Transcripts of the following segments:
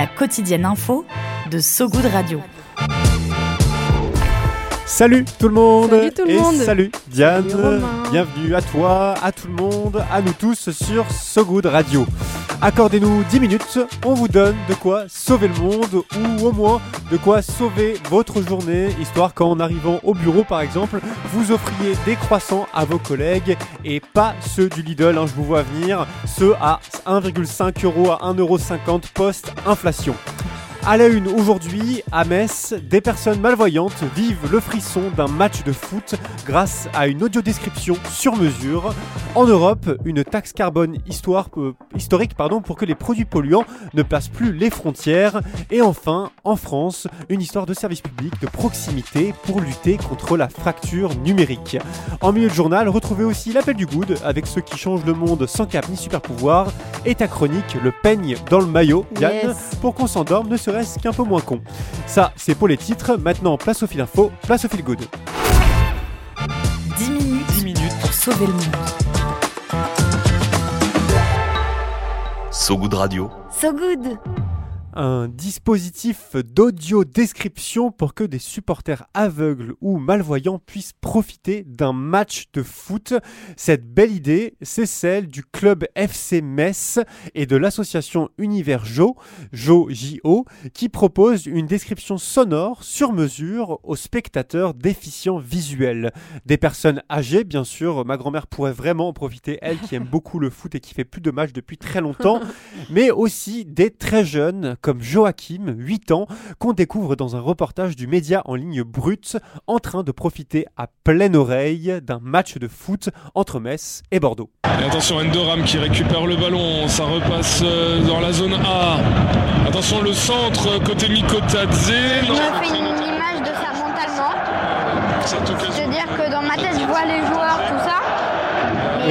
La quotidienne info de So Good Radio. Salut tout le monde Salut tout le et monde. salut Diane, Salut bienvenue à toi, à tout le monde, à nous tous sur So Good Radio. Accordez-nous 10 minutes, on vous donne de quoi sauver le monde ou au moins de quoi sauver votre journée, histoire qu'en arrivant au bureau par exemple, vous offriez des croissants à vos collègues et pas ceux du Lidl, hein, je vous vois venir, ceux à 1,5 euros à 1,50 euros post-inflation. À la une aujourd'hui, à Metz, des personnes malvoyantes vivent le frisson d'un match de foot grâce à une audiodescription sur mesure. En Europe, une taxe carbone histoire, euh, historique pardon, pour que les produits polluants ne passent plus les frontières. Et enfin, en France, une histoire de service public de proximité pour lutter contre la fracture numérique. En milieu de journal, retrouvez aussi l'appel du good avec ceux qui changent le monde sans cap ni super pouvoir et ta chronique Le peigne dans le maillot, Yann, Yes. pour qu'on s'endorme ne serait-ce qu'un peu moins con. Ça, c'est pour les titres. Maintenant, place au fil info, place au fil good. 10 minutes, 10 minutes. pour sauver le monde. So Good Radio. So Good un dispositif d'audio description pour que des supporters aveugles ou malvoyants puissent profiter d'un match de foot. Cette belle idée, c'est celle du club FC Metz et de l'association Univers Jo, Jo JO, qui propose une description sonore sur mesure aux spectateurs déficients visuels. Des personnes âgées, bien sûr, ma grand-mère pourrait vraiment en profiter, elle qui aime beaucoup le foot et qui fait plus de matchs depuis très longtemps mais aussi des très jeunes comme Joachim, 8 ans, qu'on découvre dans un reportage du média en ligne Brut, en train de profiter à pleine oreille d'un match de foot entre Metz et Bordeaux. Et attention, Endoram qui récupère le ballon, ça repasse euh, dans la zone A. Attention, le centre côté Mikotadze. Je me fais une image de ça mentalement. C'est-à-dire que dans ma tête, je vois les joueurs.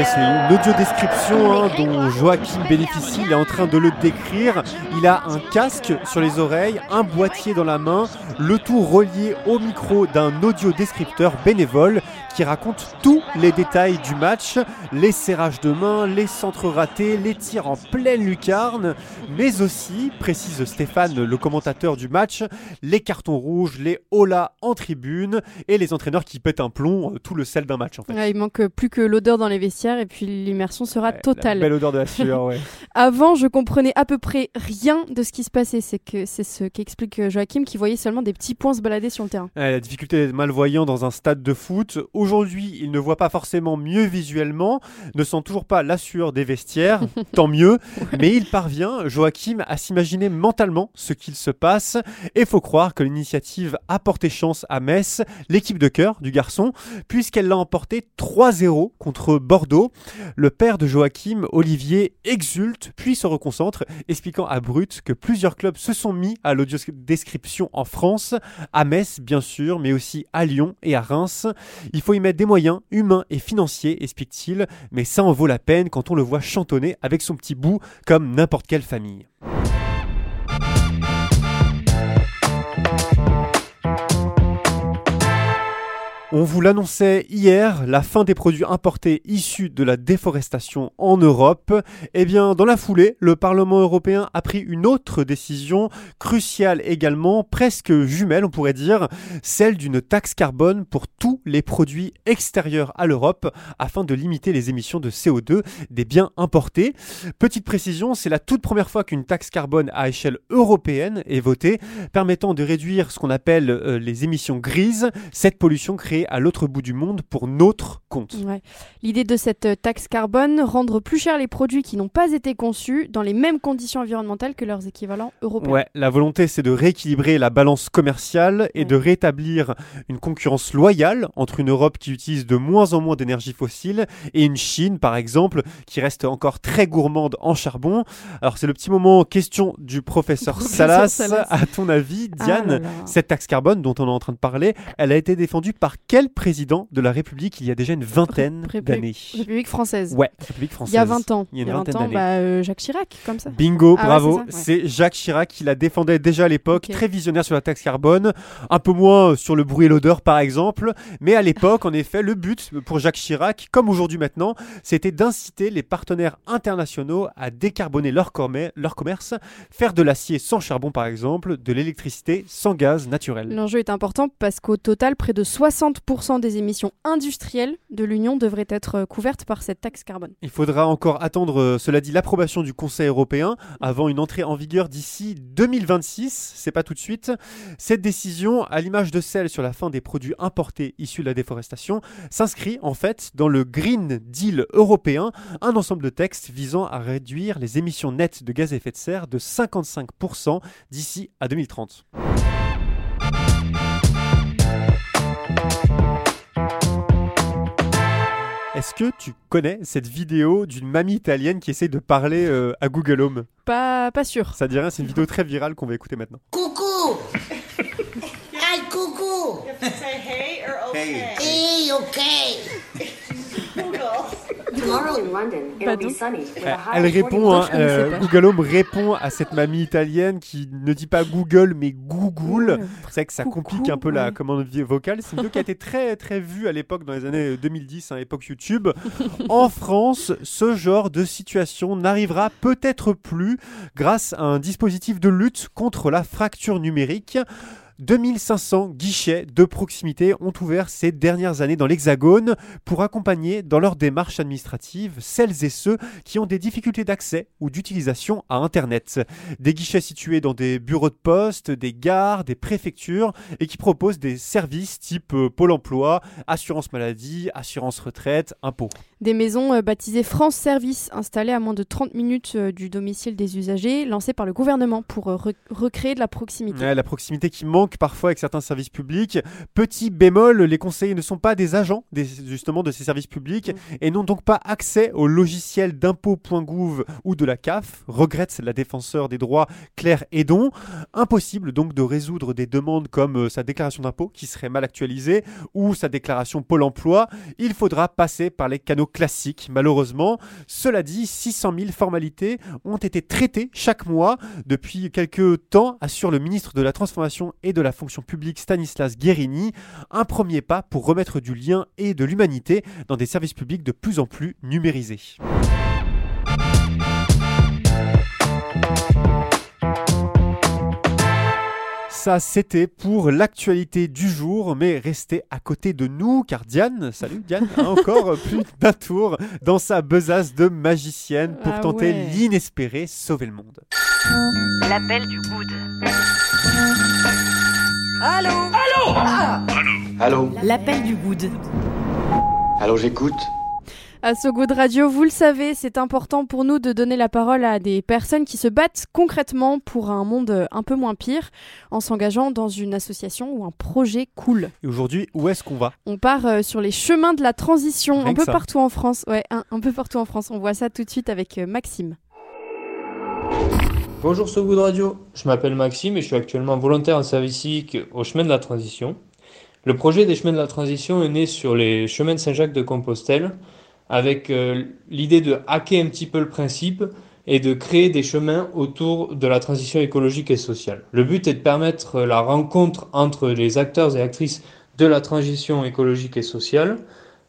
C'est une audio-description hein, dont Joachim bénéficie, il est en train de le décrire. Il a un casque sur les oreilles, un boîtier dans la main, le tout relié au micro d'un audio-descripteur bénévole qui raconte tous les détails du match, les serrages de main, les centres ratés, les tirs en pleine lucarne, mais aussi, précise Stéphane, le commentateur du match, les cartons rouges, les holas en tribune et les entraîneurs qui pètent un plomb, euh, tout le sel d'un match en fait. Il manque plus que l'odeur dans les vestiaires et puis l'immersion sera Ouais, la totale. Belle odeur de la sueur, ouais. Avant, je comprenais à peu près rien de ce qui se passait. C'est que c'est ce qu'explique euh, Joachim qui voyait seulement des petits points se balader sur le terrain. Ouais, la difficulté d'être malvoyant dans un stade de foot. Aujourd'hui, il ne voit pas forcément mieux visuellement, ne sent toujours pas la sueur des vestiaires, tant mieux, mais il parvient, Joachim, à s'imaginer mentalement ce qu'il se passe. Et faut croire que l'initiative a porté chance à Metz, l'équipe de cœur du garçon, puisqu'elle l'a emporté 3-0 contre Bordeaux. Le père de Joachim, Olivier, exulte, puis se reconcentre, expliquant à Brut que plusieurs clubs se sont mis à l'audio-description en France, à Metz bien sûr, mais aussi à Lyon et à Reims. Il faut y mettre des moyens humains et financiers, explique-t-il, mais ça en vaut la peine quand on le voit chantonner avec son petit bout comme n'importe quelle famille. On vous l'annonçait hier, la fin des produits importés issus de la déforestation en Europe. Eh bien, dans la foulée, le Parlement européen a pris une autre décision, cruciale également, presque jumelle on pourrait dire, celle d'une taxe carbone pour tous les produits extérieurs à l'Europe afin de limiter les émissions de CO2 des biens importés. Petite précision, c'est la toute première fois qu'une taxe carbone à échelle européenne est votée, permettant de réduire ce qu'on appelle euh, les émissions grises, cette pollution créée à l'autre bout du monde pour notre compte. Ouais. L'idée de cette euh, taxe carbone, rendre plus cher les produits qui n'ont pas été conçus dans les mêmes conditions environnementales que leurs équivalents européens. Ouais, la volonté c'est de rééquilibrer la balance commerciale et Ouais. de rétablir une concurrence loyale entre une Europe qui utilise de moins en moins d'énergie fossile et une Chine par exemple qui reste encore très gourmande en charbon. Alors c'est le petit moment question du professeur, Professeur Salas. Salas. À ton avis, Ah Diane, là là. cette taxe carbone dont on est en train de parler, elle a été défendue par quel président de la République il y a déjà une vingtaine d'années République française. Ouais, République française. Il y a 20 ans. Il y a une 20 vingtaine ans, d'années. bah, euh, Jacques Chirac, comme ça. Bingo, Ah ouais, bravo. c'est ouais. Jacques Chirac qui la défendait déjà à l'époque, très visionnaire sur la taxe carbone, un peu moins sur le bruit et l'odeur par exemple, mais à l'époque, en effet, le but pour Jacques Chirac, comme aujourd'hui maintenant, c'était d'inciter les partenaires internationaux à décarboner leur, leur commerce, faire de l'acier sans charbon par exemple, de l'électricité sans gaz naturel. L'enjeu est important parce qu'au total, près de 60% des émissions industrielles de l'Union devraient être euh, couvertes par cette taxe carbone. Il faudra encore attendre, euh, cela dit, l'approbation du Conseil européen avant une entrée en vigueur d'ici 2026. C'est pas tout de suite. Cette décision, à l'image de celle sur la fin des produits importés issus de la déforestation, s'inscrit en fait dans le Green Deal européen, un ensemble de textes visant à réduire les émissions nettes de gaz à effet de serre de 55% d'ici à 2030. Est-ce que tu connais cette vidéo d'une mamie italienne qui essaie de parler euh, à Google Home? Pas, pas sûr. Ça dit rien, c'est une vidéo très virale qu'on va écouter maintenant. Coucou Hi, coucou Say hey or okay. Elle, high elle répond, 40. hein, euh. Google Home répond à cette mamie italienne qui ne dit pas Google mais Google. C'est vrai que ça Coucou, complique un peu la commande vocale. C'est une vidéo qui a été très très vue à l'époque dans les années 2010, à l'époque YouTube. en France, ce genre de situation n'arrivera peut-être plus grâce à un dispositif de lutte contre la fracture numérique. 2500 guichets de proximité ont ouvert ces dernières années dans l'Hexagone pour accompagner dans leur démarche administrative celles et ceux qui ont des difficultés d'accès ou d'utilisation à Internet. Des guichets situés dans des bureaux de poste, des gares, des préfectures et qui proposent des services type euh, Pôle emploi, assurance maladie, assurance retraite, impôts. Des maisons euh, baptisées France Service, installées à moins de 30 minutes euh, du domicile des usagers, lancées par le gouvernement pour re- recréer de la proximité. Ouais, la proximité qui manque parfois avec certains services publics. Petit bémol, les conseillers ne sont pas des agents des- justement de ces services publics et n'ont donc pas accès au logiciel d'impôt.gouv ou de la CAF, regrette la défenseur des droits Claire Edon. Impossible donc de résoudre des demandes comme euh, sa déclaration d'impôt qui serait mal actualisée ou sa déclaration Pôle emploi. Il faudra passer par les canaux classiques, malheureusement. Cela dit, 600 000 formalités ont été traitées chaque mois depuis quelques temps, assure le ministre de la Transformation et de la fonction publique Stanislas Guérini. Un premier pas pour remettre du lien et de l'humanité dans des services publics de plus en plus numérisés. Ça, c'était pour l'actualité du jour, mais restez à côté de nous, car Diane, salut Diane, a encore plus d'un tour dans sa besace de magicienne pour Ah tenter ouais. l'inespéré, sauver le monde. L'appel du good. Allô Allô ah. Allô L'appel du good. Allô, j'écoute À So Good Radio, vous le savez, c'est important pour nous de donner la parole à des personnes qui se battent concrètement pour un monde un peu moins pire en s'engageant dans une association ou un projet cool. Et aujourd'hui, où est-ce qu'on va On part euh, sur les chemins de la transition Rien un peu ça. partout en France. Ouais, un, un peu partout en France. On voit ça tout de suite avec euh, Maxime. Bonjour So Good Radio, je m'appelle Maxime et je suis actuellement volontaire en service civique au chemin de la transition. Le projet des chemins de la transition est né sur les chemins de Saint-Jacques de Compostelle avec euh, l'idée de hacker un petit peu le principe et de créer des chemins autour de la transition écologique et sociale. Le but est de permettre la rencontre entre les acteurs et actrices de la transition écologique et sociale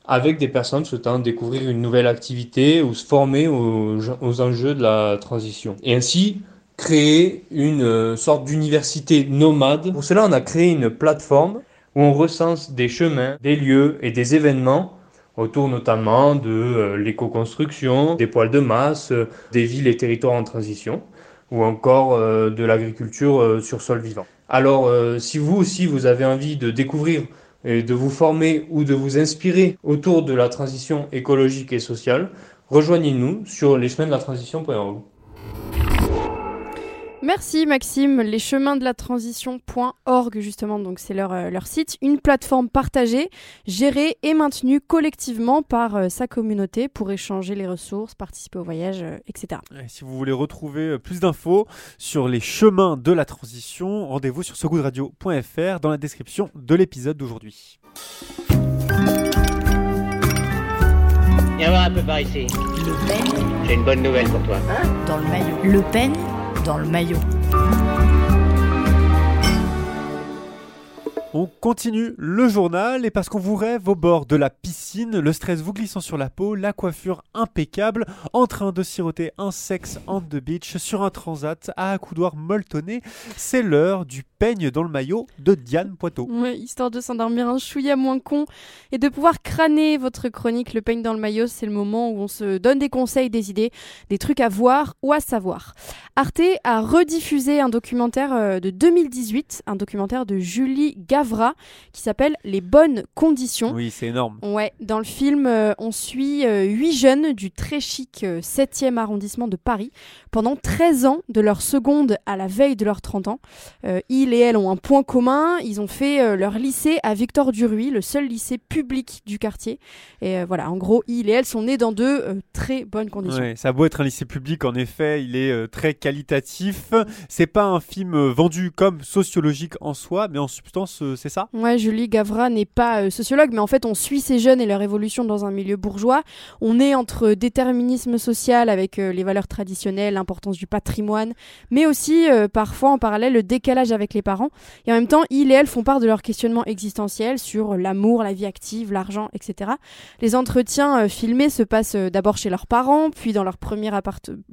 avec des personnes souhaitant découvrir une nouvelle activité ou se former aux, aux enjeux de la transition. Et ainsi, créer une euh, sorte d'université nomade. Pour cela, on a créé une plateforme où on recense des chemins, des lieux et des événements autour notamment de euh, l'éco-construction, des poils de masse, euh, des villes et territoires en transition, ou encore de l'agriculture sur sol vivant. Alors, si vous aussi vous avez envie de découvrir et de vous former ou de vous inspirer autour de la transition écologique et sociale, rejoignez-nous sur les chemins de la transition.org. Merci Maxime, les chemins de la transition.org justement, donc c'est leur, euh, leur site, une plateforme partagée, gérée et maintenue collectivement par euh, sa communauté pour échanger les ressources, participer au voyage, euh, etc. Et si vous voulez retrouver plus d'infos sur les chemins de la transition, rendez-vous sur sogoodradio.fr dans la description de l'épisode d'aujourd'hui. Viens voir un peu par ici. Le Pen J'ai une bonne nouvelle pour toi. dans le maillot. Le Pen dans le maillot. On continue le journal et parce qu'on vous rêve au bord de la piscine, le stress vous glissant sur la peau, la coiffure impeccable, en train de siroter un sexe on the beach sur un transat à accoudoir molletonné, c'est l'heure du peigne dans le maillot de Diane Poitot. Ouais, histoire de s'endormir un chouïa moins con et de pouvoir crâner votre chronique Le peigne dans le maillot, c'est le moment où on se donne des conseils, des idées, des trucs à voir ou à savoir. Arte a rediffusé un documentaire euh, de 2018, un documentaire de Julie Gavra qui s'appelle Les bonnes conditions. Oui, c'est énorme. Ouais, dans le film, euh, on suit euh, huit jeunes du très chic euh, 7e arrondissement de Paris pendant 13 ans, de leur seconde à la veille de leurs 30 ans. Euh, ils et elles ont un point commun, ils ont fait euh, leur lycée à Victor Duruy, le seul lycée public du quartier. Et euh, voilà, en gros, ils et elles sont nés dans de euh, très bonnes conditions. Ouais, ça a beau être un lycée public, en effet, il est euh, très qualitatif. C'est pas un film euh, vendu comme sociologique en soi, mais en substance, c'est ça? Ouais, Julie Gavra n'est pas euh, sociologue, mais en fait, on suit ces jeunes et leur évolution dans un milieu bourgeois. On est entre déterminisme social avec euh, les valeurs traditionnelles, l'importance du patrimoine, mais aussi euh, parfois en parallèle le décalage avec les parents. Et en même temps, ils et elles font part de leurs questionnements existentiels sur l'amour, la vie active, l'argent, etc. Les entretiens filmés se passent d'abord chez leurs parents, puis dans leur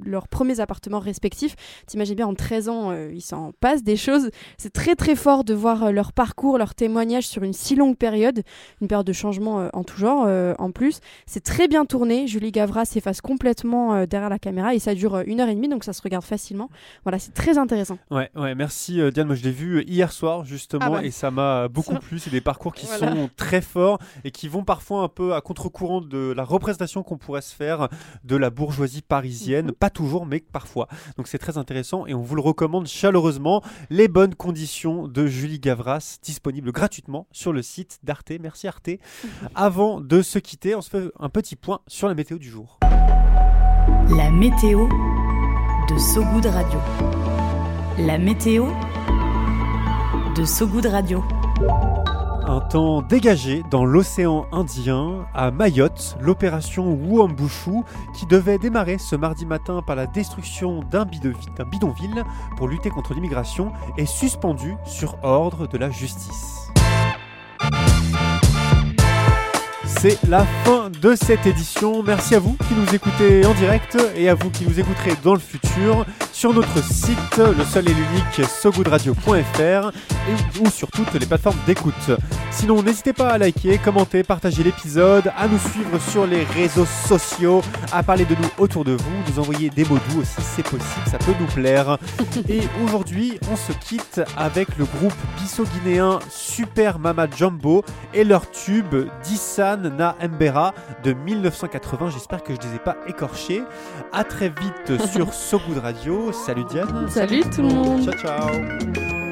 leurs premiers appartements respectifs. T'imagines bien, en 13 ans, euh, il s'en passe des choses. C'est très très fort de voir leur parcours, leur témoignage sur une si longue période, une période de changement euh, en tout genre euh, en plus. C'est très bien tourné. Julie Gavra s'efface complètement euh, derrière la caméra et ça dure une heure et demie, donc ça se regarde facilement. Voilà, c'est très intéressant. Ouais, ouais, merci Diane. Moi, je l'ai vu hier soir justement Ah bah. et ça m'a beaucoup Ça- plu. C'est des parcours qui Voilà. sont très forts et qui vont parfois un peu à contre-courant de la représentation qu'on pourrait se faire de la bourgeoisie parisienne. Mhm. Pas toujours, mais parfois. Donc c'est très intéressant et on vous le recommande chaleureusement. Les bonnes conditions de Julie Gavras, disponible gratuitement sur le site d'Arte. Merci Arte. Avant de se quitter, on se fait un petit point sur la météo du jour. La météo de So Good Radio. La météo de So Good Radio. Un temps dégagé dans l'océan Indien, à Mayotte, l'opération Wuambushu, qui devait démarrer ce mardi matin par la destruction d'un bidonville, pour lutter contre l'immigration, est suspendue sur ordre de la justice. C'est la fin de cette édition. Merci à vous qui nous écoutez en direct et à vous qui nous écouterez dans le futur sur notre site, le seul et l'unique sogoodradio.fr et ou sur toutes les plateformes d'écoute. Sinon, n'hésitez pas à liker, commenter, partager l'épisode, à nous suivre sur les réseaux sociaux, à parler de nous autour de vous, nous envoyer des mots doux aussi, c'est possible, ça peut nous plaire. Et aujourd'hui, on se quitte avec le groupe bisso-guinéen Super Mama Jumbo et leur tube Dissan Na Mbera de 1980. J'espère que je ne les ai pas écorchés. À très vite sur So Good Radio. Salut Diane. Salut tout le monde. Ciao ciao.